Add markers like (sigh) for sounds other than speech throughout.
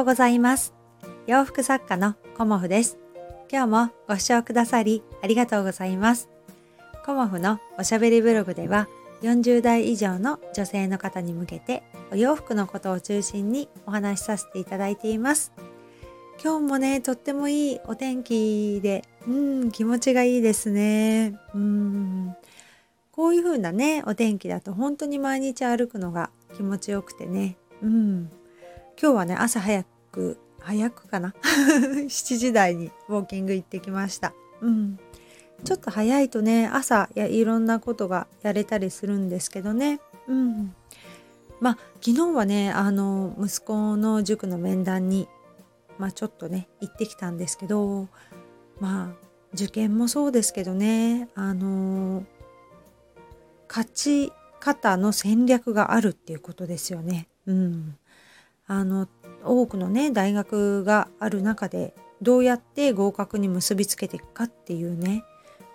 うございます。洋服作家のコモフです。今日もご視聴くださりありがとうございます。コモフのおしゃべりブログでは40代以上の女性の方に向けてお洋服のことを中心にお話しさせていただいています。今日もねとってもいいお天気でうん気持ちがいいですね。うん。こういう風なねお天気だと本当に毎日歩くのが気持ちよくてね。うん。今日はね朝早く早くかな？(laughs) 7時台にウォーキング行ってきました。うん。ちょっと早いとね朝やいろんなことがやれたりするんですけどね。うん。まあ昨日はねあの息子の塾の面談にまあちょっとね行ってきたんですけどまあ受験もそうですけどねあの勝ち方の戦略があるっていうことですよね。うん、あの多くのね大学がある中でどうやって合格に結びつけていくかっていうね、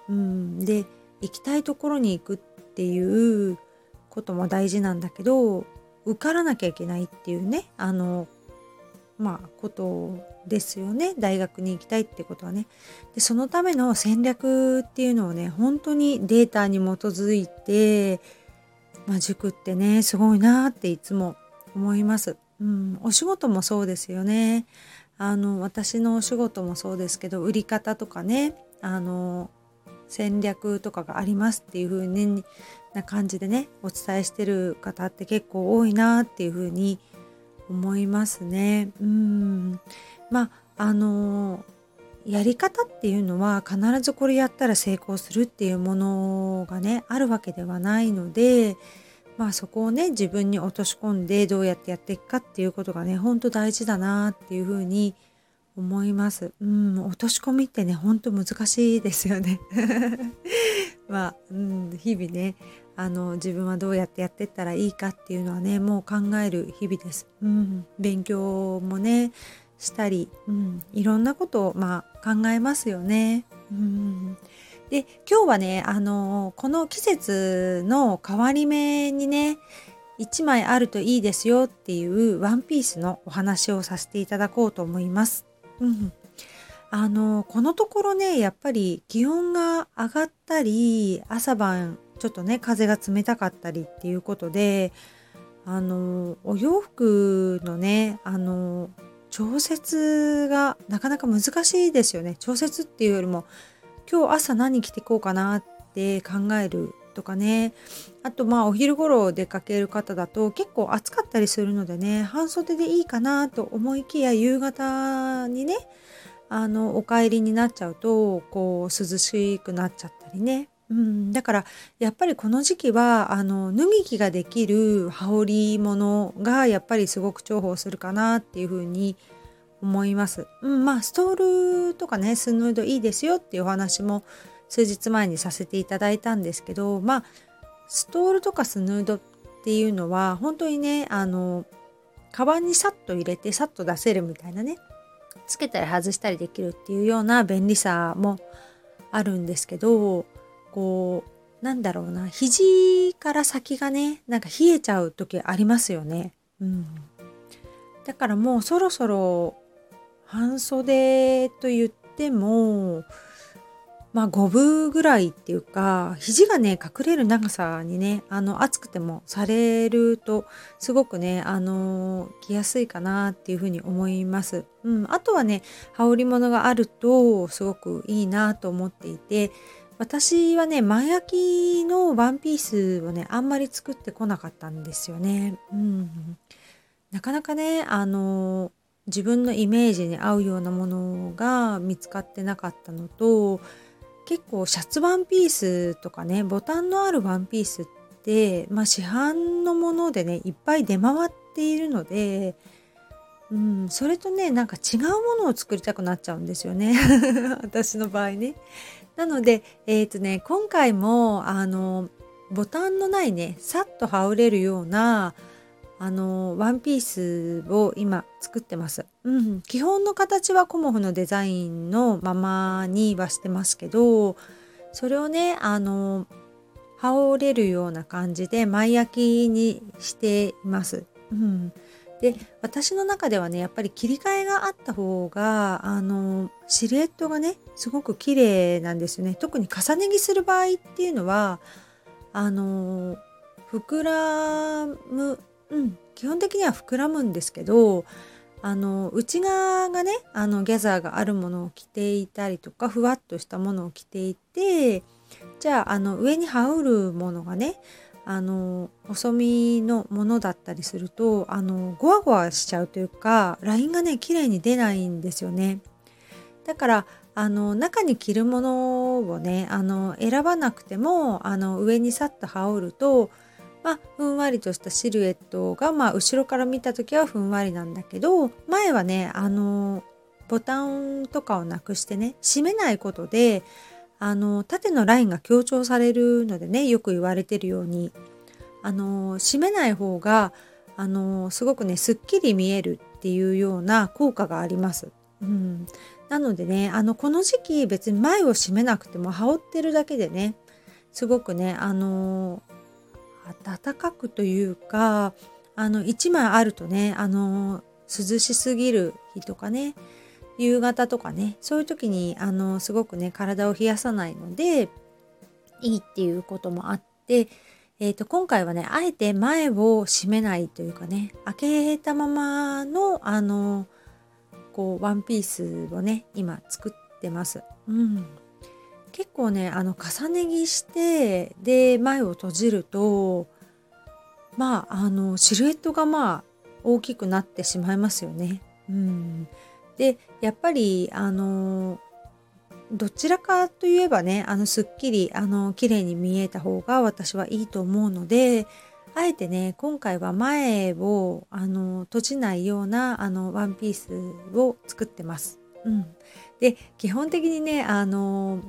うん、で行きたいところに行くっていうことも大事なんだけど受からなきゃいけないっていうねあのまあことですよね。大学に行きたいってことはね。でそのための戦略っていうのをね本当にデータに基づいて、まあ、塾ってねすごいなっていつも思います。うん、お仕事もそうですよね。あの私のお仕事もそうですけど売り方とかねあの戦略とかがありますっていう風にな感じでねお伝えしてる方って結構多いなっていう風に思いますね。うんまああのやり方っていうのは必ずこれやったら成功するっていうものがねあるわけではないのでまあそこをね自分に落とし込んでどうやってやっていくかっていうことがねほんと大事だなっていうふうに思います。うん、落とし込みってねほんと難しいですよね。(laughs) まあ、うん、日々ねあの自分はどうやってやっていったらいいかっていうのはねもう考える日々です。うん、勉強もねしたり、うん、いろんなことをまあ考えますよね。うんで今日はねあのこの季節の変わり目にね1枚あるといいですよっていうワンピースのお話をさせていただこうと思います。うん、あのこのところねやっぱり気温が上がったり朝晩ちょっとね風が冷たかったりっていうことであのお洋服のねあの調節がなかなか難しいですよね調節っていうよりも今日朝何着てこうかなって考えるとかね。あとまあお昼頃出かける方だと結構暑かったりするのでね半袖でいいかなと思いきや夕方にねあのお帰りになっちゃうとこう涼しくなっちゃったりね。うん、だからやっぱりこの時期はあの脱ぎ着ができる羽織物がやっぱりすごく重宝するかなっていうふうに思思います。うん、まあストールとかねスヌードいいですよっていうお話も数日前にさせていただいたんですけどまあストールとかスヌードっていうのは本当にねあのカバンにサッと入れてサッと出せるみたいなねつけたり外したりできるっていうような便利さもあるんですけどこうなんだろうな肘から先がねなんか冷えちゃう時ありますよね。うん、だからもうそろそろ半袖と言ってもまあ5分ぐらいっていうか肘がね隠れる長さにねあの暑くてもされるとすごくねあの着やすいかなっていうふうに思います。うん、あとはね羽織物があるとすごくいいなと思っていて私はね前焼きのワンピースをねあんまり作ってこなかったんですよね。うん、なかなかねあの自分のイメージに合うようなものが見つかってなかったのと結構シャツワンピースとかねボタンのあるワンピースって、まあ、市販のものでねいっぱい出回っているので、うん、それとねなんか違うものを作りたくなっちゃうんですよね (laughs) 私の場合ね。なので、えーとね、今回もあのボタンのないねさっと羽織れるようなあのワンピースを今作ってます、うん、基本の形はコモフのデザインのままにはしてますけどそれをねあの羽織れるような感じで前焼きにしています、うん、で私の中ではねやっぱり切り替えがあった方があのシルエットがねすごく綺麗なんですよね。特に重ね着する場合っていうのはあの膨らむ、うん、基本的には膨らむんですけどあの内側がねあのギャザーがあるものを着ていたりとかふわっとしたものを着ていてじゃああの上に羽織るものがねあの細身のものだったりするとあのゴワゴワしちゃうというかラインがね綺麗に出ないんですよね。だからあの中に着るものをねあの選ばなくてもあの上にさっと羽織ると、まあ、ふんわりとしたシルエットが、まあ、後ろから見た時はふんわりなんだけど前はねあのボタンとかをなくしてね締めないことであの縦のラインが強調されるのでねよく言われてるようにあの締めない方があのすごくねすっきり見えるっていうような効果があります。うん、なのでねあのこの時期別に前を締めなくても羽織ってるだけでねすごくねあの暖かくというかあの1枚あるとねあの涼しすぎる日とかね夕方とかねそういう時にあのすごくね体を冷やさないのでいいっていうこともあって、えー、と今回はねあえて前を閉めないというかね開けたままのあのこうワンピースをね今作ってます。うん、結構ねあの重ね着してで前を閉じるとまああのシルエットがまあ大きくなってしまいますよね。うん、でやっぱりあのどちらかといえばねあのすっきりあの綺麗に見えた方が私はいいと思うのであえてね今回は前をあの閉じないようなあのワンピースを作ってます。うん、で基本的にねあの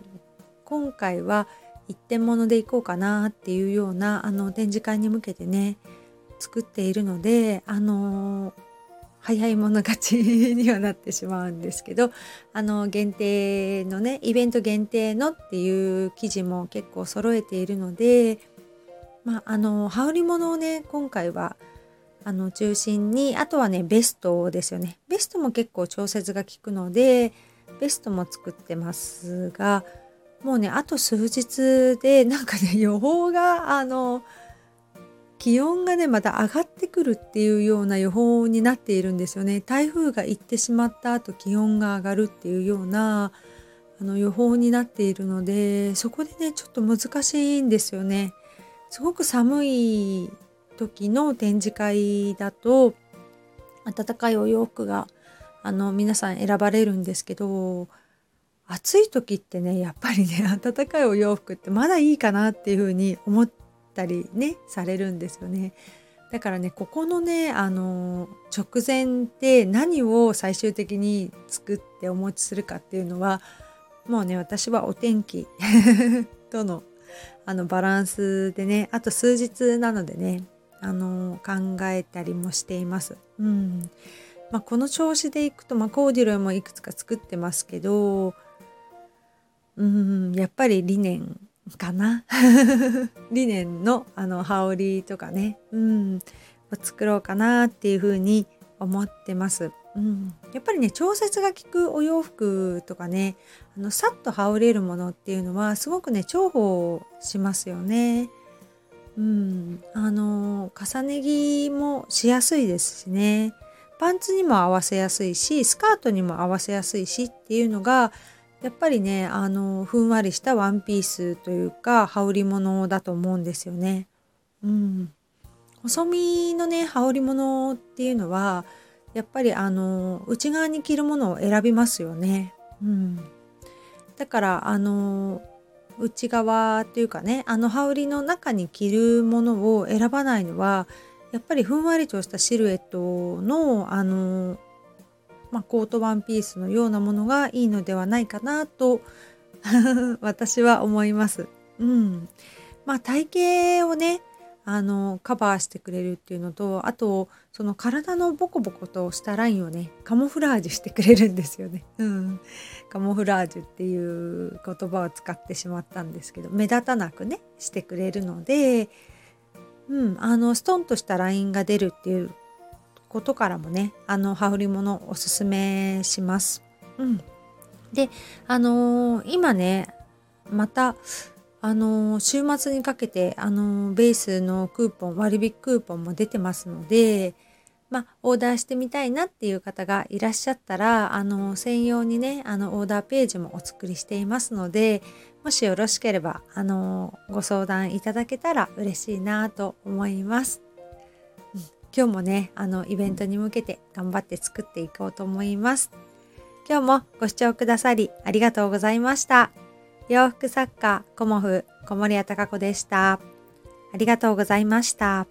今回は一点物でいこうかなっていうようなあの展示会に向けてね作っているのであの早い者勝ちにはなってしまうんですけどあの限定のねイベント限定のっていう記事も結構揃えているのでまああの羽織物をね今回はあの中心にあとはねベストですよね。ベストも結構調節が効くのでベストも作ってますがもうねあと数日で (laughs) なんかね予報があの気温がねまた上がってくるっていうような予報になっているんですよね。台風が行ってしまった後気温が上がるっていうようなあの予報になっているのでそこでねちょっと難しいんですよね。すごく寒い時の展示会だと暖かいお洋服があの皆さん選ばれるんですけど暑い時ってねやっぱりね (laughs) 暖かいお洋服ってまだいいかなっていうふうに思ったりねされるんですよね。だからねここのねあの直前って何を最終的に作ってお持ちするかっていうのはもうね私はお天気 (laughs) とのあのバランスでねあと数日なのでねあの考えたりもしています。うんまあ、この調子でいくと、まあ、コーデュロイもいくつか作ってますけどうんやっぱりリネンかな。(laughs) 理念のあの羽織とかね、うん、作ろうかなっていうふうに思ってます。うん、やっぱりね調節が効くお洋服とかねあのさっと羽織れるものっていうのはすごくね重宝しますよね。うん、あの重ね着もしやすいですしね。パンツにも合わせやすいしスカートにも合わせやすいしっていうのがやっぱりねあのふんわりしたワンピースというか羽織物だと思うんですよね。うん、細身のね羽織物っていうのはやっぱりあの内側に着るものを選びますよね。うん、だからあの内側っていうかねあの羽織の中に着るものを選ばないのはやっぱりふんわりとしたシルエットのあのまあ、コートワンピースのようなものがいいのではないかなと (laughs) 私は思います。うん。まあ体型をねあのカバーしてくれるっていうのとあとその体のボコボコとしたラインをねカモフラージュしてくれるんですよね。うん、カモフラージュっていう言葉を使ってしまったんですけど目立たなくねしてくれるので、うん、あのストンとしたラインが出るっていうことからもねあの羽織物おすすめします。うん、であのー、今ねまたあのー、週末にかけてあのー、ベースのクーポン割引クーポンも出てますのでまあ、オーダーしてみたいなっていう方がいらっしゃったらあの専用にねあのオーダーページもお作りしていますのでもしよろしければあのご相談いただけたら嬉しいなと思います。今日もねあのイベントに向けて頑張って作っていこうと思います。今日もご視聴くださりありがとうございました。洋服作家コモフ小森屋隆子でした。ありがとうございました。